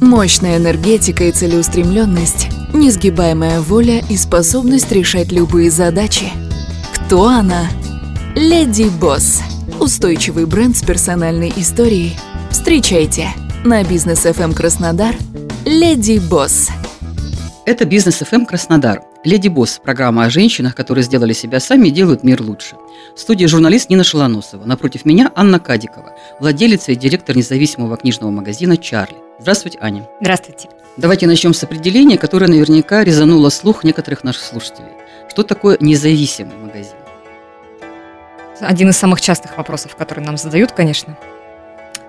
Мощная энергетика и целеустремленность, несгибаемая воля и способность решать любые задачи. Кто она? Леди Босс. Устойчивый бренд с персональной историей. Встречайте на бизнес FM Краснодар Леди Босс. Это бизнес FM Краснодар. Леди Босс – программа о женщинах, которые сделали себя сами и делают мир лучше. В студии журналист Нина Шалоносова. Напротив меня Анна Кадикова, владелица и директор независимого книжного магазина «Чарли». Здравствуйте, Аня. Здравствуйте. Давайте начнем с определения, которое наверняка резануло слух некоторых наших слушателей. Что такое независимый магазин? Один из самых частых вопросов, которые нам задают, конечно.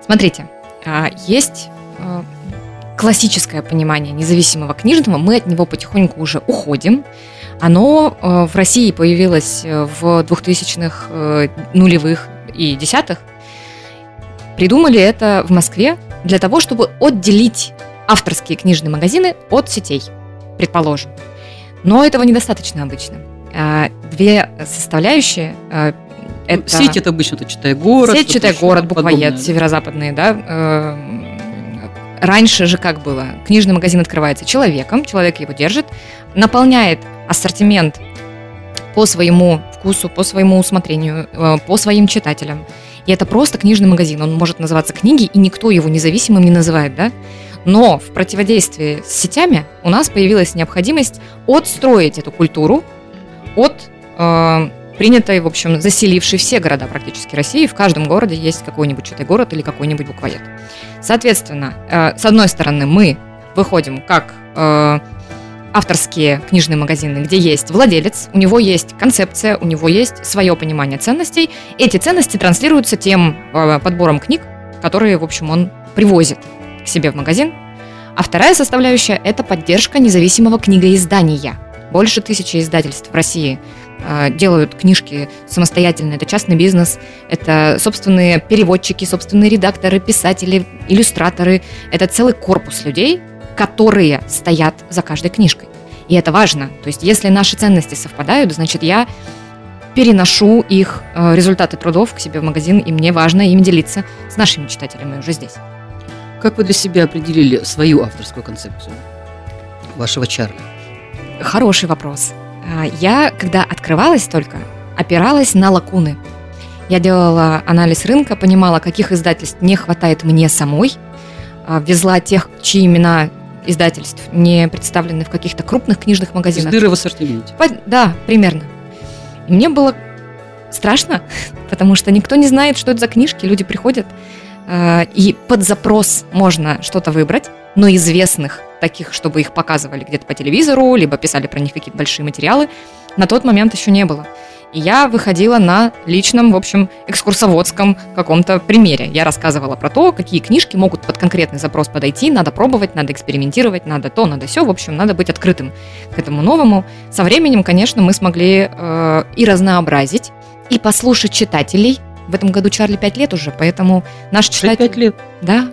Смотрите, а, есть а, классическое понимание независимого книжного, мы от него потихоньку уже уходим. Оно а, в России появилось в 2000-х, э, нулевых и десятых. Придумали это в Москве для того, чтобы отделить авторские книжные магазины от сетей, предположим. Но этого недостаточно обычно. Две составляющие а, это... Сеть это обычно, это читай город. Сеть читай город, буквоед, северо-западные, да. Раньше же как было? Книжный магазин открывается человеком, человек его держит, наполняет ассортимент по своему вкусу, по своему усмотрению, э, по своим читателям. И это просто книжный магазин. Он может называться книги, и никто его независимым не называет, да? Но в противодействии с сетями у нас появилась необходимость отстроить эту культуру от э, принятой, в общем, заселившей все города практически России. В каждом городе есть какой-нибудь чей-то город или какой-нибудь буквоед. Соответственно, э, с одной стороны, мы выходим как э, авторские книжные магазины, где есть владелец, у него есть концепция, у него есть свое понимание ценностей. Эти ценности транслируются тем э, подбором книг, которые, в общем, он привозит к себе в магазин. А вторая составляющая – это поддержка независимого книгоиздания. Больше тысячи издательств в России делают книжки самостоятельно. Это частный бизнес, это собственные переводчики, собственные редакторы, писатели, иллюстраторы. Это целый корпус людей, которые стоят за каждой книжкой. И это важно. То есть, если наши ценности совпадают, значит, я переношу их э, результаты трудов к себе в магазин, и мне важно им делиться с нашими читателями уже здесь. Как вы для себя определили свою авторскую концепцию вашего Чарли? Хороший вопрос. А, я, когда открывалась только, опиралась на лакуны. Я делала анализ рынка, понимала, каких издательств не хватает мне самой, а, везла тех, чьи имена издательств не представлены в каких-то крупных книжных магазинах. Дыры в ассортименте. Да, примерно. И мне было страшно, потому что никто не знает, что это за книжки. Люди приходят, и под запрос можно что-то выбрать, но известных таких, чтобы их показывали где-то по телевизору, либо писали про них какие-то большие материалы, на тот момент еще не было. И я выходила на личном, в общем, экскурсоводском каком-то примере. Я рассказывала про то, какие книжки могут под конкретный запрос подойти, надо пробовать, надо экспериментировать, надо то, надо все. В общем, надо быть открытым к этому новому. Со временем, конечно, мы смогли э, и разнообразить, и послушать читателей. В этом году Чарли 5 лет уже, поэтому наш читатель... 5 лет? Да.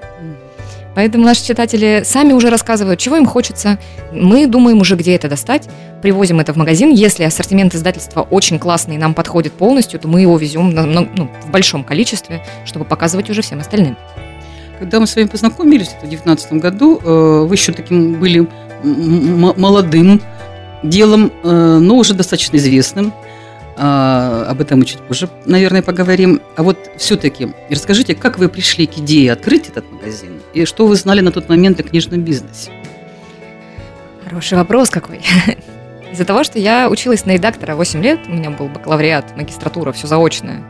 Поэтому наши читатели сами уже рассказывают, чего им хочется. Мы думаем уже, где это достать. Привозим это в магазин. Если ассортимент издательства очень классный и нам подходит полностью, то мы его везем на, ну, в большом количестве, чтобы показывать уже всем остальным. Когда мы с вами познакомились в 2019 году, э, вы еще таким были молодым делом, э, но уже достаточно известным. А, об этом мы чуть позже, наверное, поговорим. А вот все-таки расскажите, как вы пришли к идее открыть этот магазин и что вы знали на тот момент о книжном бизнесе? Хороший вопрос какой. Из-за того, что я училась на редактора 8 лет, у меня был бакалавриат, магистратура, все заочное.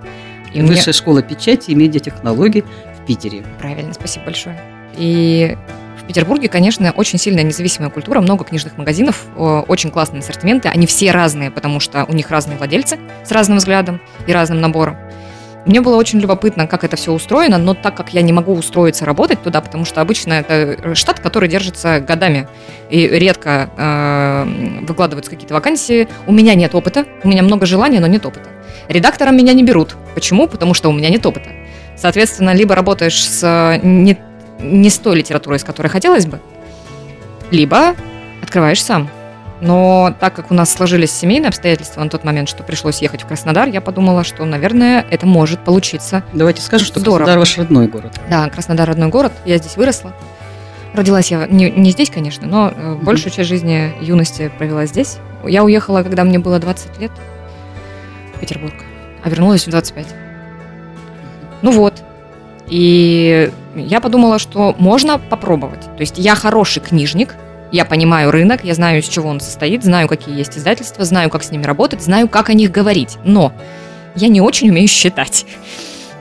И Высшая мне... школа печати и медиатехнологий в Питере. Правильно, спасибо большое. И в Петербурге, конечно, очень сильная независимая культура, много книжных магазинов, очень классные ассортименты. Они все разные, потому что у них разные владельцы с разным взглядом и разным набором. мне было очень любопытно, как это все устроено, но так как я не могу устроиться работать туда, потому что обычно это штат, который держится годами и редко э, выкладываются какие-то вакансии, у меня нет опыта, у меня много желаний, но нет опыта. Редактором меня не берут. Почему? Потому что у меня нет опыта. Соответственно, либо работаешь с не, не с той литературой, с которой хотелось бы, либо открываешь сам. Но так как у нас сложились семейные обстоятельства на тот момент, что пришлось ехать в Краснодар, я подумала, что, наверное, это может получиться. Давайте скажем, что Здорово. Краснодар ваш родной город. Да, Краснодар родной город. Я здесь выросла. Родилась я не, не здесь, конечно, но э, большую часть жизни юности провела здесь. Я уехала, когда мне было 20 лет в Петербург, а вернулась в 25. Ну вот. И я подумала, что можно попробовать. То есть я хороший книжник, я понимаю рынок, я знаю, из чего он состоит, знаю, какие есть издательства, знаю, как с ними работать, знаю, как о них говорить. Но я не очень умею считать.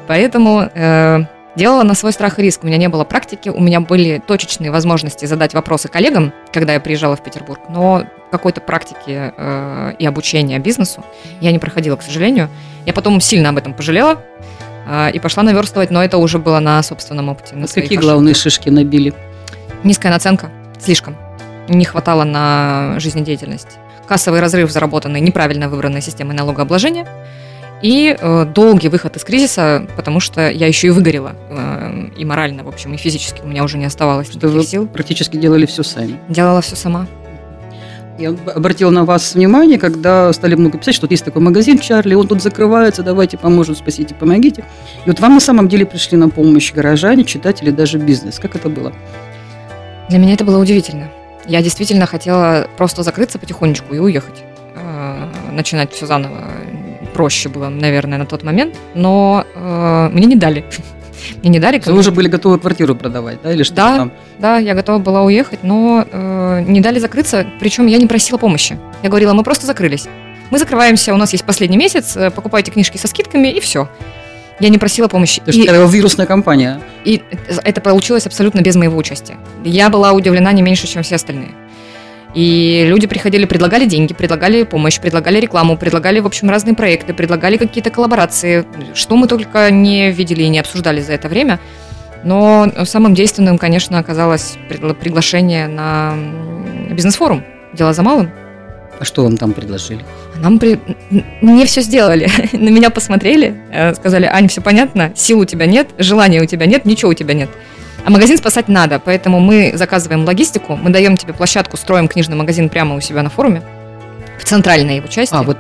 Поэтому э, делала на свой страх и риск. У меня не было практики, у меня были точечные возможности задать вопросы коллегам, когда я приезжала в Петербург, но какой-то практики э, и обучения бизнесу я не проходила, к сожалению. Я потом сильно об этом пожалела и пошла наверстывать, но это уже было на собственном опыте. На А какие ошибках. главные шишки набили? Низкая наценка, слишком. Не хватало на жизнедеятельность. Кассовый разрыв, заработанный неправильно выбранной системой налогообложения. И э, долгий выход из кризиса, потому что я еще и выгорела. э, и морально, в общем, и физически. У меня уже не оставалось Что вы сил. практически делали все сами. Делала все сама. Я об- обратила на вас внимание, когда стали много писать, что вот есть такой магазин Чарли, он тут закрывается, давайте поможем, спасите, помогите. И вот вам на самом деле пришли на помощь горожане, читатели, даже бизнес. Как это было? Для меня это было удивительно. Я действительно хотела просто закрыться потихонечку и уехать. Э, Начинать все заново проще было, наверное, на тот момент. Но э, мне не дали. Мне не дали. Вы уже были готовы квартиру продавать, да, или что Да. там? Да, я готова была уехать, но э, не дали закрыться, причем я не просила помощи. Я говорила, мы просто закрылись. Мы закрываемся, у нас есть последний месяц, э, покупайте книжки со скидками и все. Я не просила помощи. То есть такая вирусная компания. и это получилось абсолютно без моего участия. Я была удивлена не меньше, чем все остальные. И люди приходили, предлагали деньги, предлагали помощь, предлагали рекламу, предлагали, в общем, разные проекты, предлагали какие-то коллаборации, что мы только не видели и не обсуждали за это время. Но самым действенным, конечно, оказалось пригла- приглашение на бизнес-форум. Дело за малым. А что вам там предложили? Нам при... мне все сделали. На меня посмотрели, э, сказали, Ань, все понятно, сил у тебя нет, желания у тебя нет, ничего у тебя нет. А магазин спасать надо, поэтому мы заказываем логистику, мы даем тебе площадку, строим книжный магазин прямо у себя на форуме, в центральной его части. А, вот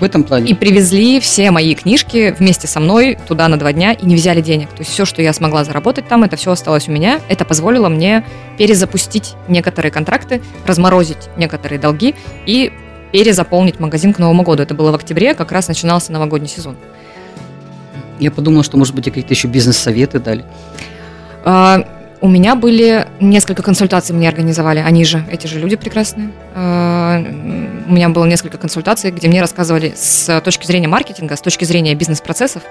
в этом плане. И привезли все мои книжки вместе со мной туда на два дня и не взяли денег. То есть все, что я смогла заработать там, это все осталось у меня. Это позволило мне перезапустить некоторые контракты, разморозить некоторые долги и перезаполнить магазин к Новому году. Это было в октябре, как раз начинался новогодний сезон. Я подумала, что, может быть, какие-то еще бизнес-советы дали. А, У меня были несколько консультаций, мне организовали, они же, эти же люди прекрасные. А, У меня было несколько консультаций, где мне рассказывали с точки зрения маркетинга, с точки зрения бизнес-процессов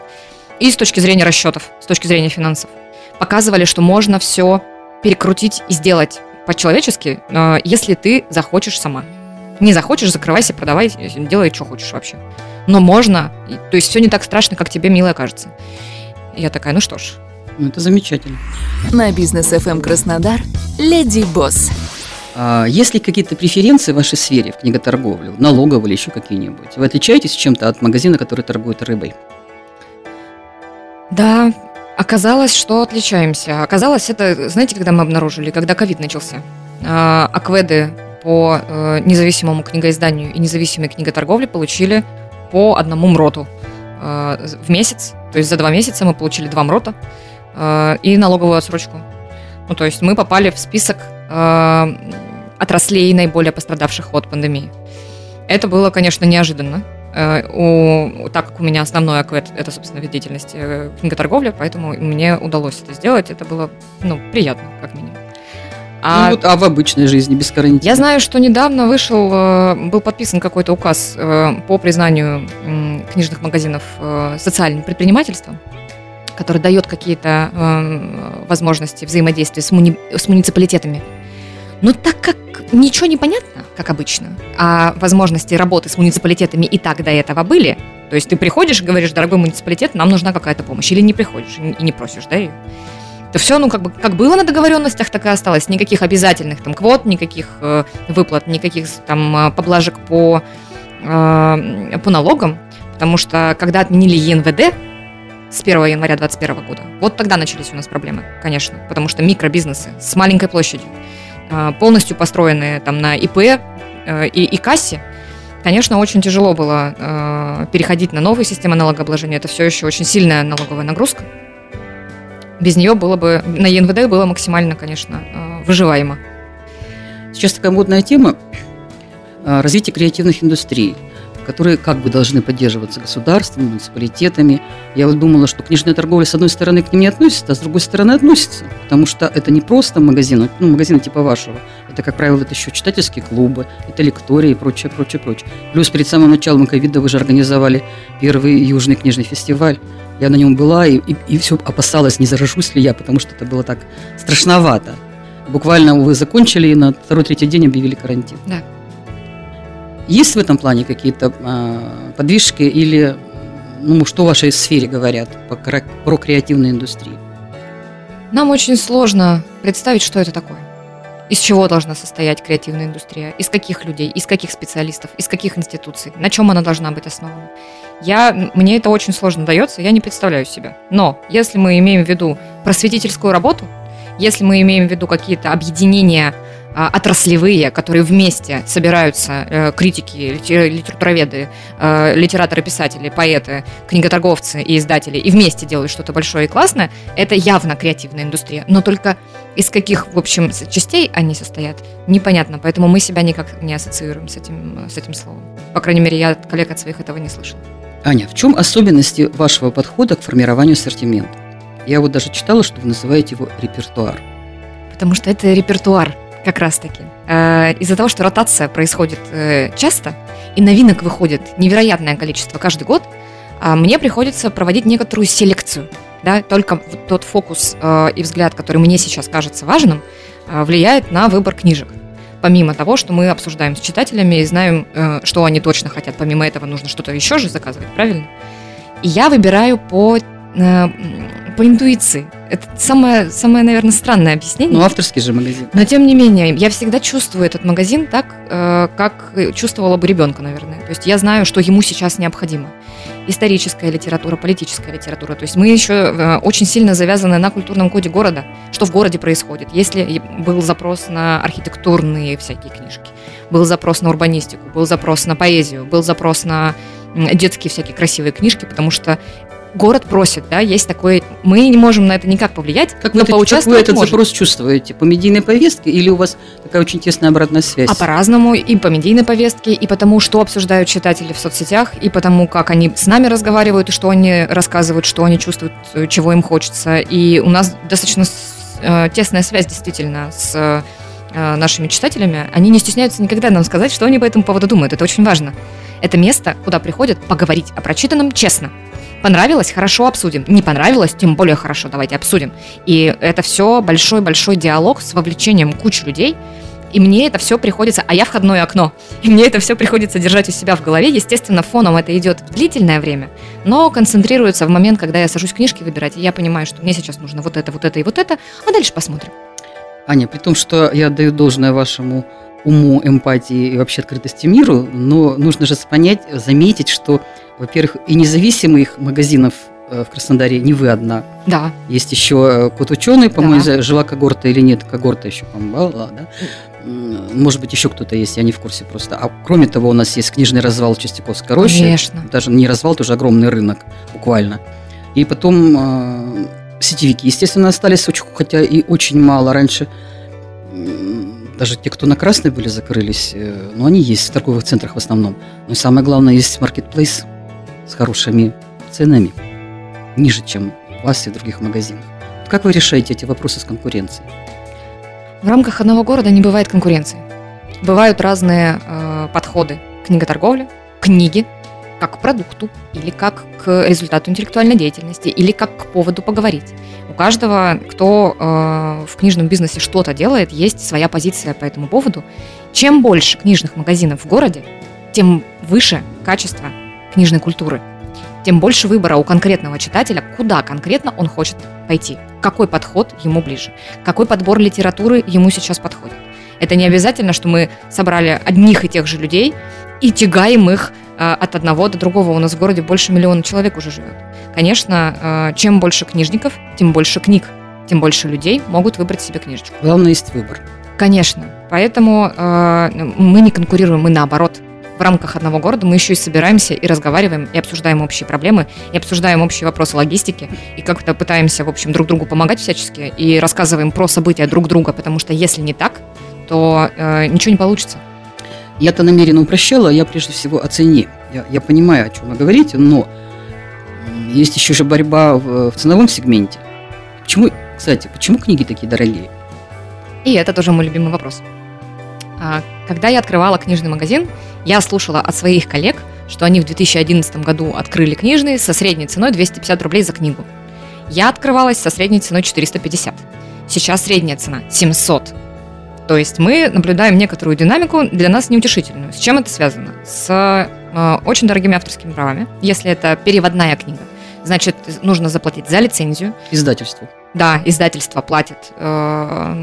и с точки зрения расчетов, с точки зрения финансов. Показывали, что можно все перекрутить и сделать по-человечески, а, если ты захочешь сама. Не захочешь, закрывайся, продавай, делай, что хочешь вообще. Но можно, то есть все не так страшно, как тебе, милая, кажется. Я такая, ну что ж, это замечательно. На бизнес FM Краснодар Леди Босс. А есть ли какие-то преференции в вашей сфере, в книготорговле, в налоговой или еще какие-нибудь? Вы отличаетесь чем-то от магазина, который торгует рыбой? Да, оказалось, что отличаемся. Оказалось, это, знаете, когда мы обнаружили, когда ковид начался. А, Акведы по э, независимому книгоизданию и независимой книготорговле получили по одному МРОТу э, в месяц. То есть за два месяца мы получили два МРОТа э, и налоговую отсрочку. Ну, то есть мы попали в список э, отраслей, наиболее пострадавших от пандемии. Это было, конечно, неожиданно. Э, у, так как у меня основной аквет это, собственно, вид деятельности книготорговля, поэтому мне удалось это сделать. Это было, ну, приятно, как минимум. А, ну, вот, а в обычной жизни, без карантина? я знаю, что недавно вышел, был подписан какой-то указ по признанию книжных магазинов социальным предпринимательством, который дает какие-то э, возможности взаимодействия с, муни- с муниципалитетами. Но так как ничего не понятно, как обычно, а возможности работы с муниципалитетами и так до этого были, то есть ты приходишь и говоришь, дорогой муниципалитет, нам нужна какая-то помощь, или не приходишь и не просишь, да, ее, то все, ну, как бы, как было на договоренностях, так и осталось. Никаких обязательных там квот, никаких э, выплат, никаких там э, поблажек по, э, по налогам, потому что когда отменили ЕНВД, с 1 января 2021 года. Вот тогда начались у нас проблемы, конечно, потому что микробизнесы с маленькой площадью, э, полностью построенные там на ИП э, и, и кассе, конечно, очень тяжело было э, переходить на новые системы налогообложения. Это все еще очень сильная налоговая нагрузка. Без нее было бы на ЕНВД было максимально, конечно, выживаемо. Сейчас такая модная тема развитие креативных индустрий которые как бы должны поддерживаться государством, муниципалитетами. Я вот думала, что книжная торговля, с одной стороны, к ним не относится, а с другой стороны относится, потому что это не просто магазин, ну, магазины типа вашего. Это, как правило, это еще читательские клубы, это лектории и прочее, прочее, прочее. Плюс перед самым началом ковида вы же организовали первый южный книжный фестиваль. Я на нем была и, и, и все опасалась, не заражусь ли я, потому что это было так страшновато. Буквально вы закончили и на второй-третий день объявили карантин. Да. Есть в этом плане какие-то э, подвижки или ну, что в вашей сфере говорят по, про креативную индустрию? Нам очень сложно представить, что это такое. Из чего должна состоять креативная индустрия? Из каких людей? Из каких специалистов? Из каких институций? На чем она должна быть основана? Я, мне это очень сложно дается, я не представляю себя. Но если мы имеем в виду просветительскую работу, если мы имеем в виду какие-то объединения отраслевые, которые вместе собираются э, критики, литературоведы, э, литераторы, писатели, поэты, книготорговцы и издатели, и вместе делают что-то большое и классное, это явно креативная индустрия. Но только из каких, в общем, частей они состоят, непонятно. Поэтому мы себя никак не ассоциируем с этим, с этим словом. По крайней мере, я от коллег от своих этого не слышала. Аня, в чем особенности вашего подхода к формированию ассортимента? Я вот даже читала, что вы называете его репертуар. Потому что это репертуар как раз-таки. Э, из-за того, что ротация происходит э, часто, и новинок выходит невероятное количество каждый год, а мне приходится проводить некоторую селекцию. Да, только тот фокус э, и взгляд, который мне сейчас кажется важным, влияет на выбор книжек. Помимо того, что мы обсуждаем с читателями и знаем, что они точно хотят. Помимо этого нужно что-то еще же заказывать, правильно? И я выбираю по по интуиции. Это самое, самое, наверное, странное объяснение. Ну, авторский же магазин. Но, тем не менее, я всегда чувствую этот магазин так, э, как чувствовала бы ребенка, наверное. То есть я знаю, что ему сейчас необходимо. Историческая литература, политическая литература. То есть мы еще э, очень сильно завязаны на культурном коде города, что в городе происходит. Если был запрос на архитектурные всякие книжки, был запрос на урбанистику, был запрос на поэзию, был запрос на детские всякие красивые книжки, потому что город просит, да, есть такой, мы не можем на это никак повлиять, как но вы, поучаствовать Как вы этот можем. запрос чувствуете? По медийной повестке или у вас такая очень тесная обратная связь? А по-разному, и по медийной повестке, и потому, что обсуждают читатели в соцсетях, и потому, как они с нами разговаривают, и что они рассказывают, что они чувствуют, чего им хочется. И у нас достаточно э, тесная связь действительно с э, нашими читателями. Они не стесняются никогда нам сказать, что они по этому поводу думают. Это очень важно. Это место, куда приходят поговорить о прочитанном честно. Понравилось? Хорошо обсудим. Не понравилось? Тем более хорошо, давайте обсудим. И это все большой-большой диалог с вовлечением кучи людей, и мне это все приходится, а я входное окно, и мне это все приходится держать у себя в голове. Естественно, фоном это идет длительное время, но концентрируется в момент, когда я сажусь книжки выбирать, и я понимаю, что мне сейчас нужно вот это, вот это и вот это, а дальше посмотрим. Аня, при том, что я даю должное вашему уму, эмпатии и вообще открытости миру, но нужно же понять, заметить, что во-первых, и независимых магазинов э, в Краснодаре не вы одна. Да. Есть еще э, кот ученый, по-моему, да. жила когорта или нет, когорта еще, по-моему, была, да. Может быть, еще кто-то есть, я не в курсе просто. А кроме того, у нас есть книжный развал Чистяковской рощи. Конечно. Даже не развал, тоже огромный рынок, буквально. И потом э, сетевики, естественно, остались, хотя и очень мало. Раньше даже те, кто на красной были, закрылись, э, но они есть в торговых центрах в основном. Но самое главное, есть маркетплейс с хорошими ценами, ниже, чем у вас и в других магазинах. Как вы решаете эти вопросы с конкуренцией? В рамках одного города не бывает конкуренции. Бывают разные э, подходы. Книготорговля, книги, как к продукту, или как к результату интеллектуальной деятельности, или как к поводу поговорить. У каждого, кто э, в книжном бизнесе что-то делает, есть своя позиция по этому поводу. Чем больше книжных магазинов в городе, тем выше качество книжной культуры, тем больше выбора у конкретного читателя, куда конкретно он хочет пойти, какой подход ему ближе, какой подбор литературы ему сейчас подходит. Это не обязательно, что мы собрали одних и тех же людей и тягаем их э, от одного до другого. У нас в городе больше миллиона человек уже живет. Конечно, э, чем больше книжников, тем больше книг, тем больше людей могут выбрать себе книжечку. Главное, есть выбор. Конечно. Поэтому э, мы не конкурируем, мы наоборот в рамках одного города мы еще и собираемся и разговариваем, и обсуждаем общие проблемы, и обсуждаем общие вопросы логистики, и как-то пытаемся, в общем, друг другу помогать всячески, и рассказываем про события друг друга, потому что если не так, то э, ничего не получится. Я-то намеренно упрощала, я прежде всего о цене. Я, я понимаю, о чем вы говорите, но есть еще же борьба в, в ценовом сегменте. Почему, кстати, почему книги такие дорогие? И это тоже мой любимый вопрос. А, когда я открывала книжный магазин, я слушала от своих коллег, что они в 2011 году открыли книжный со средней ценой 250 рублей за книгу. Я открывалась со средней ценой 450. Сейчас средняя цена 700. То есть мы наблюдаем некоторую динамику для нас неутешительную. С чем это связано? С э, очень дорогими авторскими правами. Если это переводная книга, значит, нужно заплатить за лицензию. Издательству. Да, издательство платит э,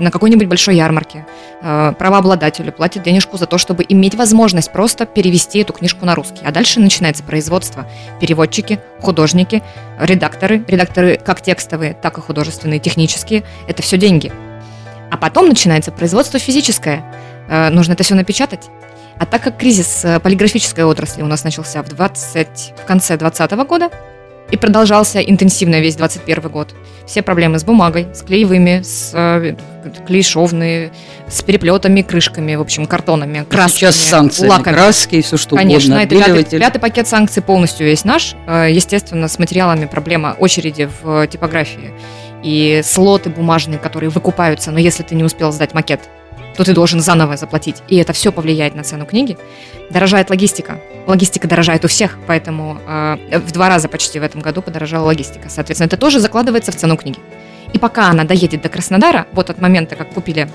на какой-нибудь большой ярмарке. Э, правообладателю платит денежку за то, чтобы иметь возможность просто перевести эту книжку на русский. А дальше начинается производство. Переводчики, художники, редакторы. Редакторы как текстовые, так и художественные, технические. Это все деньги. А потом начинается производство физическое. Э, нужно это все напечатать. А так как кризис э, полиграфической отрасли у нас начался в, 20, в конце 2020 года, и продолжался интенсивно весь 21 год. Все проблемы с бумагой, с клеевыми, с э, клейшовные, с переплетами, крышками, в общем, картонами, красками, Сейчас санкции, лаками. краски и все что Конечно, угодно. это пятый, пятый пакет санкций полностью весь наш. Э, Естественно, с материалами проблема очереди в типографии и слоты бумажные, которые выкупаются, но если ты не успел сдать макет, то ты должен заново заплатить. И это все повлияет на цену книги. Дорожает логистика. Логистика дорожает у всех, поэтому э, в два раза почти в этом году подорожала логистика. Соответственно, это тоже закладывается в цену книги. И пока она доедет до Краснодара, вот от момента, как купили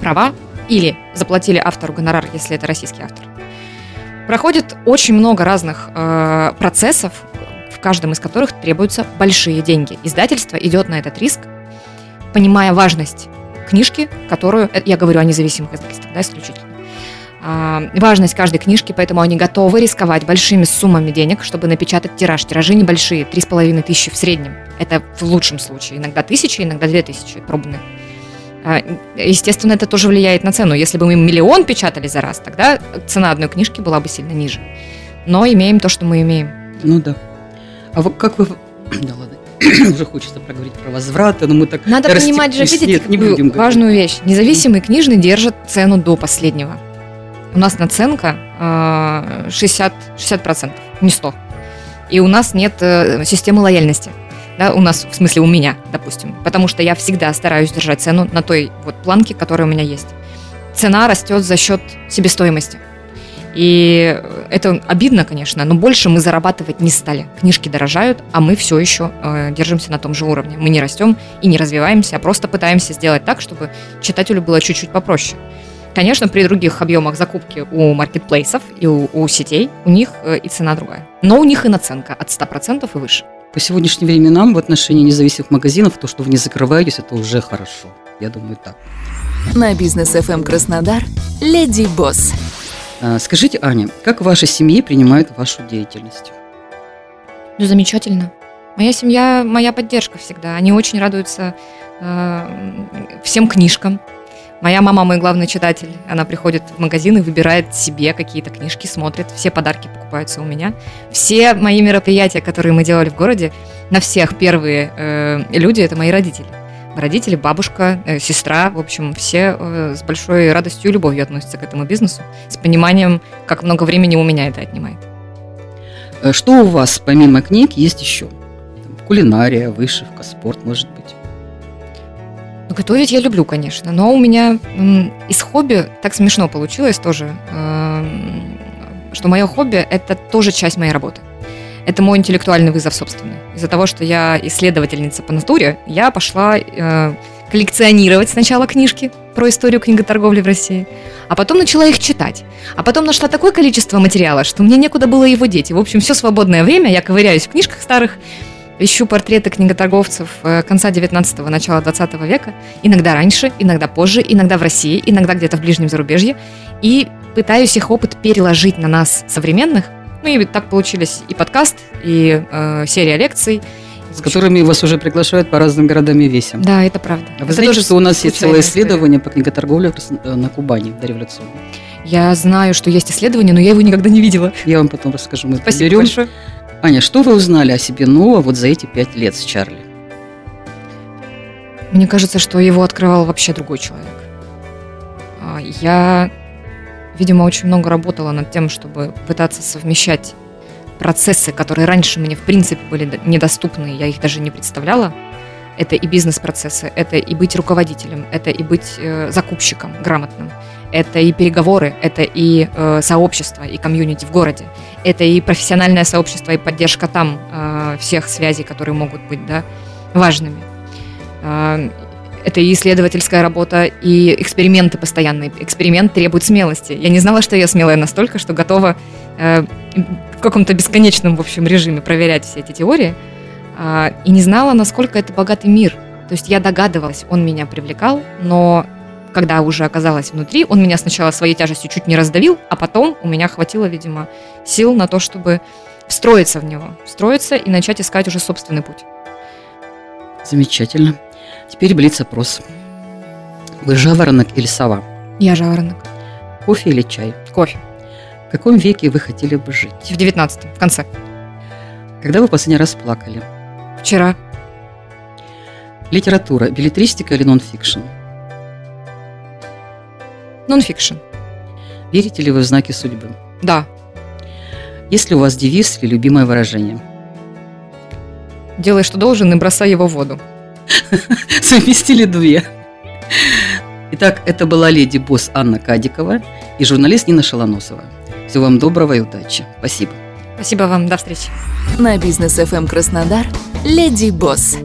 права или заплатили автору гонорар, если это российский автор, проходит очень много разных э, процессов, в каждом из которых требуются большие деньги. Издательство идет на этот риск, понимая важность книжки, которую, э, я говорю о независимых издательствах, да, исключительно, а, важность каждой книжки, поэтому они готовы рисковать большими суммами денег, чтобы напечатать тираж. Тиражи небольшие, 3,5 тысячи в среднем. Это в лучшем случае. Иногда тысячи, иногда две тысячи пробные. А, Естественно, это тоже влияет на цену. Если бы мы миллион печатали за раз, тогда цена одной книжки была бы сильно ниже. Но имеем то, что мы имеем. Ну да. А вот как вы... Да ладно. Уже хочется проговорить про возвраты, но мы так... Надо понимать же, Нет, видите, не какую будем говорить. важную вещь. Независимый книжный держит цену до последнего. У нас наценка э, 60, 60%, не 100. И у нас нет э, системы лояльности. Да, у нас, в смысле, у меня, допустим. Потому что я всегда стараюсь держать цену на той вот планке, которая у меня есть. Цена растет за счет себестоимости. И это обидно, конечно, но больше мы зарабатывать не стали. Книжки дорожают, а мы все еще э, держимся на том же уровне. Мы не растем и не развиваемся, а просто пытаемся сделать так, чтобы читателю было чуть-чуть попроще. Конечно, при других объемах закупки у маркетплейсов и у, у сетей у них э, и цена другая. Но у них и наценка от 100% и выше. По сегодняшним временам в отношении независимых магазинов то, что вы не закрываетесь, это уже хорошо. Я думаю так. На бизнес FM Краснодар Леди Босс. А, Скажите, Аня, как в вашей семье принимают вашу деятельность? Ну, замечательно. Моя семья, моя поддержка всегда. Они очень радуются э, всем книжкам. Моя мама мой главный читатель. Она приходит в магазин и выбирает себе какие-то книжки, смотрит. Все подарки покупаются у меня. Все мои мероприятия, которые мы делали в городе, на всех первые э, люди это мои родители. Родители, бабушка, э, сестра, в общем, все э, с большой радостью и любовью относятся к этому бизнесу, с пониманием, как много времени у меня это отнимает. Э, Что у вас, помимо книг, есть еще? Там, Кулинария, вышивка, спорт, может быть? Ну, готовить я люблю, конечно, но у меня из хобби так смешно получилось тоже. Эм, что мое хобби – это тоже часть моей работы. Это мой интеллектуальный вызов собственный. Из-за того, что я исследовательница по натуре, я пошла э, коллекционировать сначала книжки про историю книготорговли в России, а потом начала их читать. А потом нашла такое количество материала, что мне некуда было его деть. И, в общем, все свободное время я ковыряюсь в книжках старых, ищу портреты книготорговцев э, конца 19-го, начала 20 века, иногда раньше, иногда позже, иногда в России, иногда где-то в ближнем зарубежье, и пытаюсь их опыт переложить на нас, современных. Ну и так получились и подкаст, и э, серия лекций. С которыми вас уже приглашают по разным городам и весям. Да, это правда. А вы это знаете, что у нас есть целое исследование по книготорговле э, на Кубани дореволюционной? Я знаю, что есть исследование, но я его никогда не видела. Я вам потом расскажу. Мы Спасибо берем. большое. Аня, что вы узнали о себе нового вот за эти пять лет с Чарли? Мне кажется, что его открывал вообще другой человек. А, Я, видимо, очень много работала над тем, чтобы пытаться совмещать процессы, которые раньше мне, в принципе, были недоступны, я их даже не представляла. Это и бизнес-процессы, это и быть руководителем, это и быть э, закупщиком грамотным, это и переговоры, это и э, сообщество, и комьюнити в городе, это и профессиональное сообщество, и поддержка там э, всех связей, которые могут быть да, важными. А, Это и исследовательская работа, и эксперименты постоянные. Эксперимент требует смелости. Я не знала, что я смелая настолько, что готова э, в каком-то бесконечном, в общем, режиме проверять все эти теории. А, И не знала, насколько это богатый мир. То есть я догадывалась, он меня привлекал, но когда уже оказалась внутри, он меня сначала своей тяжестью чуть не раздавил, а потом у меня хватило, видимо, сил на то, чтобы встроиться в него, встроиться и начать искать уже собственный путь. Замечательно. Теперь блиц-опрос. Вы жаворонок или сова? Я жаворонок. Кофе или чай? Кофе. В каком веке вы хотели бы жить? В 19 в конце. Когда вы последний раз плакали? Вчера. Литература, беллетристика или нон-фикшн? Нонфикшн. Верите ли вы в знаки судьбы? Да. Есть ли у вас девиз или любимое выражение? Делай, что должен, и бросай его в воду. Совместили две. Итак, это была леди-босс Анна Кадикова и журналист Нина Шалоносова. Всего вам доброго и удачи. Спасибо. Спасибо вам. До встречи. На бизнес FM Краснодар «Леди Босс».